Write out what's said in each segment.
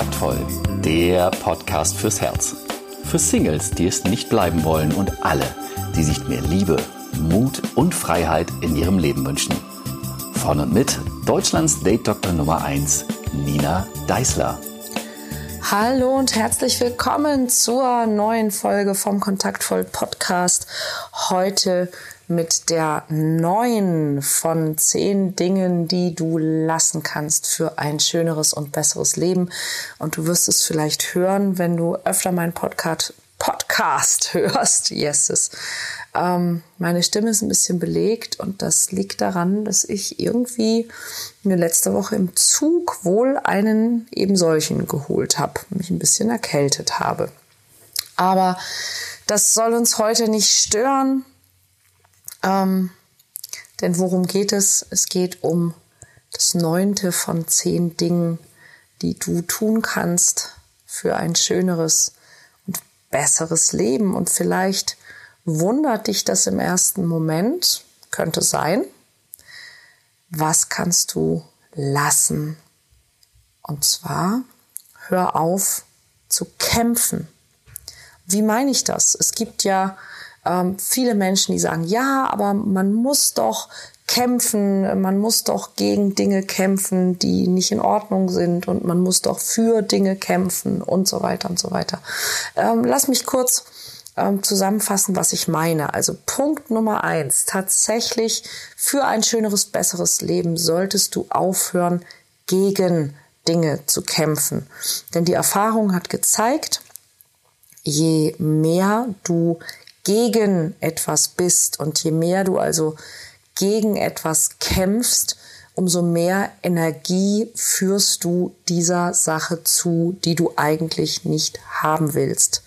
Kontaktvoll, der Podcast fürs Herz. Für Singles, die es nicht bleiben wollen und alle, die sich mehr Liebe, Mut und Freiheit in ihrem Leben wünschen. Von und mit Deutschlands Date Doktor Nummer 1, Nina Deißler. Hallo und herzlich willkommen zur neuen Folge vom Kontaktvoll Podcast. Heute mit der neuen von zehn Dingen, die du lassen kannst für ein schöneres und besseres Leben. Und du wirst es vielleicht hören, wenn du öfter meinen Podcast, Podcast hörst. Yeses. Ähm, meine Stimme ist ein bisschen belegt und das liegt daran, dass ich irgendwie mir letzte Woche im Zug wohl einen eben solchen geholt habe, mich ein bisschen erkältet habe. Aber das soll uns heute nicht stören. Ähm, denn worum geht es? Es geht um das neunte von zehn Dingen, die du tun kannst für ein schöneres und besseres Leben. Und vielleicht wundert dich das im ersten Moment, könnte sein. Was kannst du lassen? Und zwar, hör auf zu kämpfen. Wie meine ich das? Es gibt ja ähm, viele Menschen, die sagen, ja, aber man muss doch kämpfen, man muss doch gegen Dinge kämpfen, die nicht in Ordnung sind und man muss doch für Dinge kämpfen und so weiter und so weiter. Ähm, lass mich kurz ähm, zusammenfassen, was ich meine. Also Punkt Nummer eins, tatsächlich für ein schöneres, besseres Leben solltest du aufhören, gegen Dinge zu kämpfen. Denn die Erfahrung hat gezeigt, je mehr du gegen etwas bist und je mehr du also gegen etwas kämpfst, umso mehr Energie führst du dieser Sache zu, die du eigentlich nicht haben willst.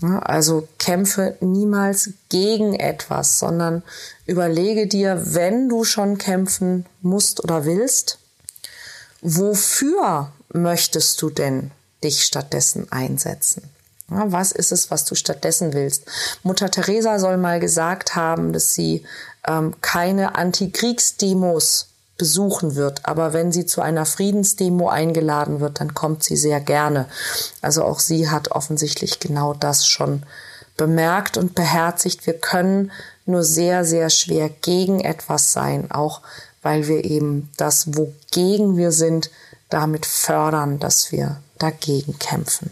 Also kämpfe niemals gegen etwas, sondern überlege dir, wenn du schon kämpfen musst oder willst, wofür möchtest du denn dich stattdessen einsetzen? Was ist es, was du stattdessen willst? Mutter Teresa soll mal gesagt haben, dass sie ähm, keine Antikriegsdemos besuchen wird, aber wenn sie zu einer Friedensdemo eingeladen wird, dann kommt sie sehr gerne. Also auch sie hat offensichtlich genau das schon bemerkt und beherzigt. Wir können nur sehr, sehr schwer gegen etwas sein, auch weil wir eben das, wogegen wir sind, damit fördern, dass wir dagegen kämpfen.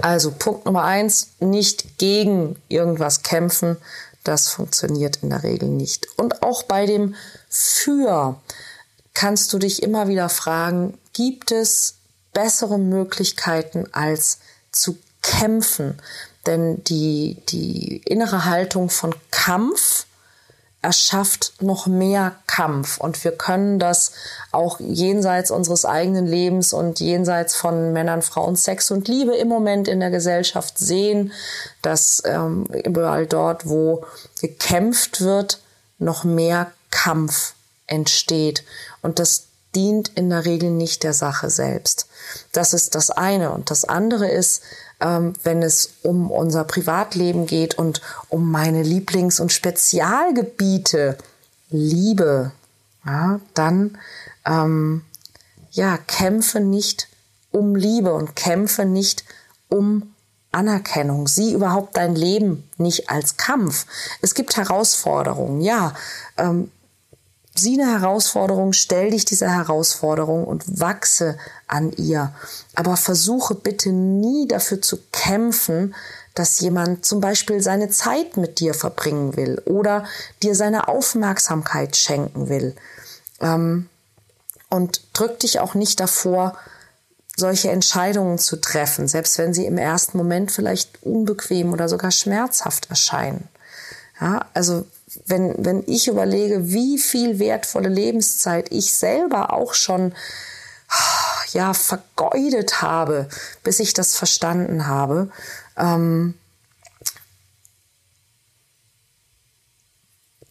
Also Punkt Nummer eins, nicht gegen irgendwas kämpfen. Das funktioniert in der Regel nicht. Und auch bei dem Für kannst du dich immer wieder fragen, gibt es bessere Möglichkeiten als zu kämpfen? Denn die, die innere Haltung von Kampf erschafft noch mehr Kampf. Und wir können das auch jenseits unseres eigenen Lebens und jenseits von Männern, Frauen, Sex und Liebe im Moment in der Gesellschaft sehen, dass ähm, überall dort, wo gekämpft wird, noch mehr Kampf entsteht. Und das dient in der Regel nicht der Sache selbst. Das ist das eine. Und das andere ist, ähm, wenn es um unser Privatleben geht und um meine Lieblings- und Spezialgebiete, Liebe, ja, dann ähm, ja, kämpfe nicht um Liebe und kämpfe nicht um Anerkennung. Sieh überhaupt dein Leben nicht als Kampf. Es gibt Herausforderungen, ja. Ähm, sieh eine Herausforderung, stell dich dieser Herausforderung und wachse an ihr. Aber versuche bitte nie dafür zu kämpfen, dass jemand zum Beispiel seine Zeit mit dir verbringen will oder dir seine Aufmerksamkeit schenken will. Ähm, und drück dich auch nicht davor, solche Entscheidungen zu treffen, selbst wenn sie im ersten Moment vielleicht unbequem oder sogar schmerzhaft erscheinen. Ja, also wenn, wenn ich überlege, wie viel wertvolle Lebenszeit ich selber auch schon ja, vergeudet habe, bis ich das verstanden habe, ähm,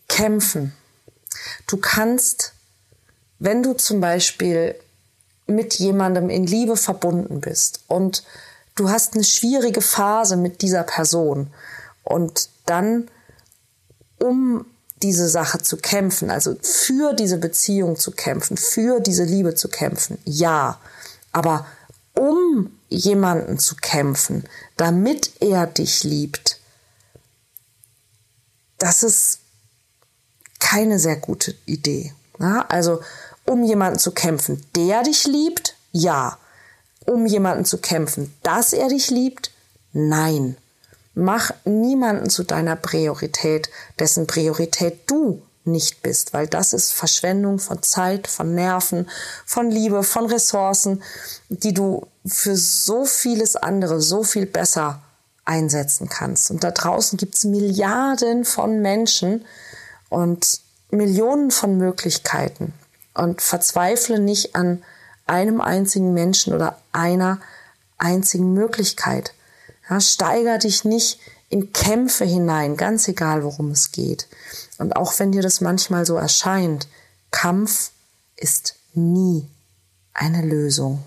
kämpfen. Du kannst, wenn du zum Beispiel mit jemandem in Liebe verbunden bist und du hast eine schwierige Phase mit dieser Person und dann um diese Sache zu kämpfen, also für diese Beziehung zu kämpfen, für diese Liebe zu kämpfen, ja. Aber um jemanden zu kämpfen, damit er dich liebt, das ist keine sehr gute Idee. Ja, also um jemanden zu kämpfen, der dich liebt, ja. Um jemanden zu kämpfen, dass er dich liebt, nein. Mach niemanden zu deiner Priorität, dessen Priorität du nicht bist, weil das ist Verschwendung von Zeit, von Nerven, von Liebe, von Ressourcen, die du für so vieles andere so viel besser einsetzen kannst. Und da draußen gibt es Milliarden von Menschen und Millionen von Möglichkeiten. Und verzweifle nicht an einem einzigen Menschen oder einer einzigen Möglichkeit. Ja, steiger dich nicht in Kämpfe hinein, ganz egal, worum es geht. Und auch wenn dir das manchmal so erscheint, Kampf ist nie eine Lösung.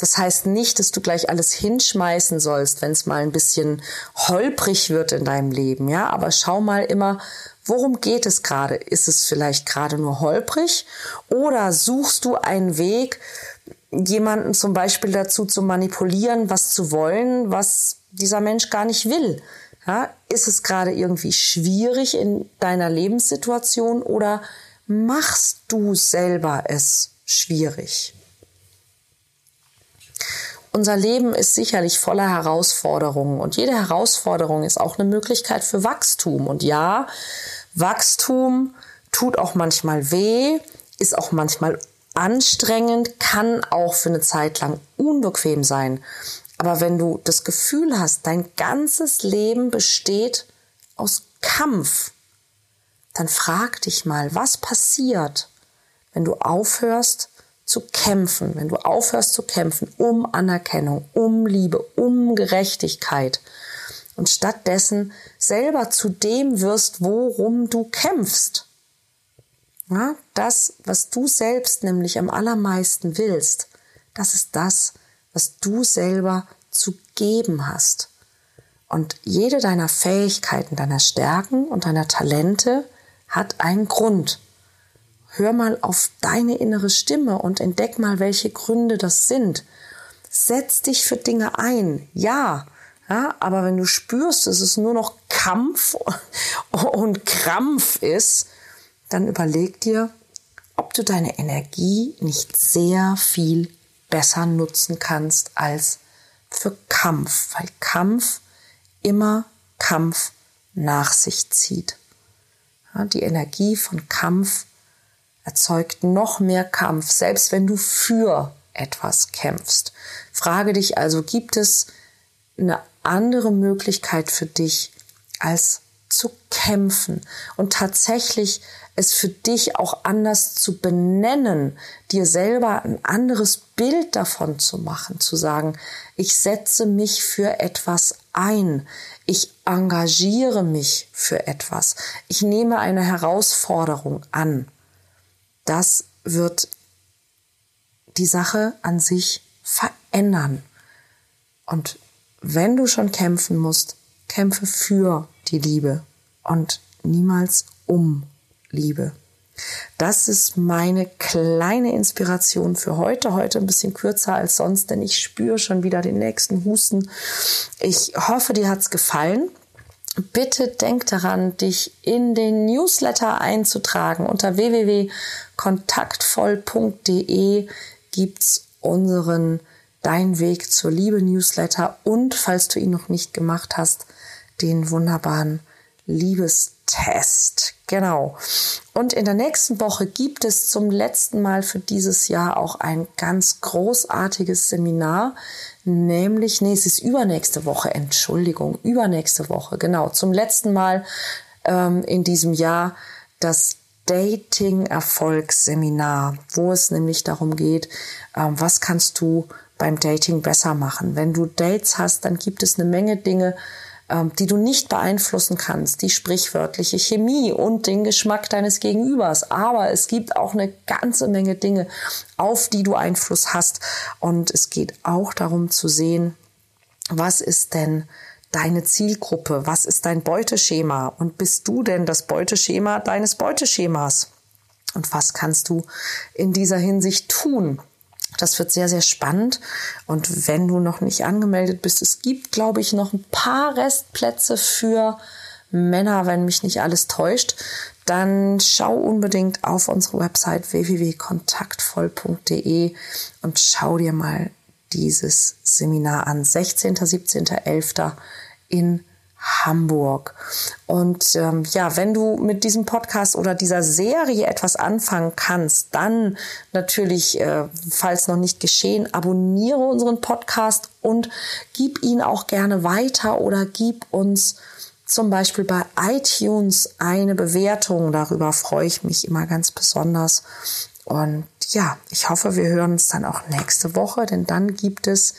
Das heißt nicht, dass du gleich alles hinschmeißen sollst, wenn es mal ein bisschen holprig wird in deinem Leben, ja. Aber schau mal immer, worum geht es gerade? Ist es vielleicht gerade nur holprig? Oder suchst du einen Weg, jemanden zum Beispiel dazu zu manipulieren, was zu wollen, was dieser Mensch gar nicht will? Ja, ist es gerade irgendwie schwierig in deiner Lebenssituation oder machst du selber es schwierig? Unser Leben ist sicherlich voller Herausforderungen und jede Herausforderung ist auch eine Möglichkeit für Wachstum. Und ja, Wachstum tut auch manchmal weh, ist auch manchmal anstrengend, kann auch für eine Zeit lang unbequem sein. Aber wenn du das Gefühl hast, dein ganzes Leben besteht aus Kampf, dann frag dich mal, was passiert, wenn du aufhörst, zu kämpfen, wenn du aufhörst zu kämpfen um Anerkennung, um Liebe, um Gerechtigkeit und stattdessen selber zu dem wirst, worum du kämpfst. Ja, das, was du selbst nämlich am allermeisten willst, das ist das, was du selber zu geben hast. Und jede deiner Fähigkeiten, deiner Stärken und deiner Talente hat einen Grund hör mal auf deine innere Stimme und entdeck mal, welche Gründe das sind. Setz dich für Dinge ein, ja, ja, aber wenn du spürst, dass es nur noch Kampf und Krampf ist, dann überleg dir, ob du deine Energie nicht sehr viel besser nutzen kannst als für Kampf, weil Kampf immer Kampf nach sich zieht. Ja, die Energie von Kampf erzeugt noch mehr Kampf, selbst wenn du für etwas kämpfst. Frage dich also, gibt es eine andere Möglichkeit für dich, als zu kämpfen und tatsächlich es für dich auch anders zu benennen, dir selber ein anderes Bild davon zu machen, zu sagen, ich setze mich für etwas ein, ich engagiere mich für etwas, ich nehme eine Herausforderung an das wird die Sache an sich verändern. Und wenn du schon kämpfen musst, kämpfe für die Liebe und niemals um Liebe. Das ist meine kleine Inspiration für heute. Heute ein bisschen kürzer als sonst, denn ich spüre schon wieder den nächsten Husten. Ich hoffe, dir hat's gefallen. Bitte denk daran, dich in den Newsletter einzutragen. Unter www.kontaktvoll.de gibt's unseren Dein Weg zur Liebe Newsletter und falls du ihn noch nicht gemacht hast, den wunderbaren Liebestest. Genau. Und in der nächsten Woche gibt es zum letzten Mal für dieses Jahr auch ein ganz großartiges Seminar nämlich, nee, es ist übernächste Woche, Entschuldigung, übernächste Woche, genau, zum letzten Mal ähm, in diesem Jahr das Dating-Erfolgsseminar, wo es nämlich darum geht, ähm, was kannst du beim Dating besser machen. Wenn du Dates hast, dann gibt es eine Menge Dinge, die du nicht beeinflussen kannst, die sprichwörtliche Chemie und den Geschmack deines Gegenübers. Aber es gibt auch eine ganze Menge Dinge, auf die du Einfluss hast. Und es geht auch darum zu sehen, was ist denn deine Zielgruppe? Was ist dein Beuteschema? Und bist du denn das Beuteschema deines Beuteschemas? Und was kannst du in dieser Hinsicht tun? Das wird sehr, sehr spannend. Und wenn du noch nicht angemeldet bist, es gibt, glaube ich, noch ein paar Restplätze für Männer, wenn mich nicht alles täuscht, dann schau unbedingt auf unsere Website www.kontaktvoll.de und schau dir mal dieses Seminar an. 16. 17. 11. in Hamburg. Und ähm, ja, wenn du mit diesem Podcast oder dieser Serie etwas anfangen kannst, dann natürlich, äh, falls noch nicht geschehen, abonniere unseren Podcast und gib ihn auch gerne weiter oder gib uns zum Beispiel bei iTunes eine Bewertung. Darüber freue ich mich immer ganz besonders. Und ja, ich hoffe, wir hören uns dann auch nächste Woche, denn dann gibt es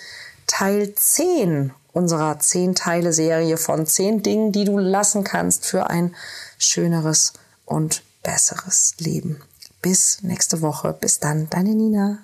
Teil 10 unserer 10 Teile Serie von 10 Dingen, die du lassen kannst für ein schöneres und besseres Leben. Bis nächste Woche. Bis dann, deine Nina.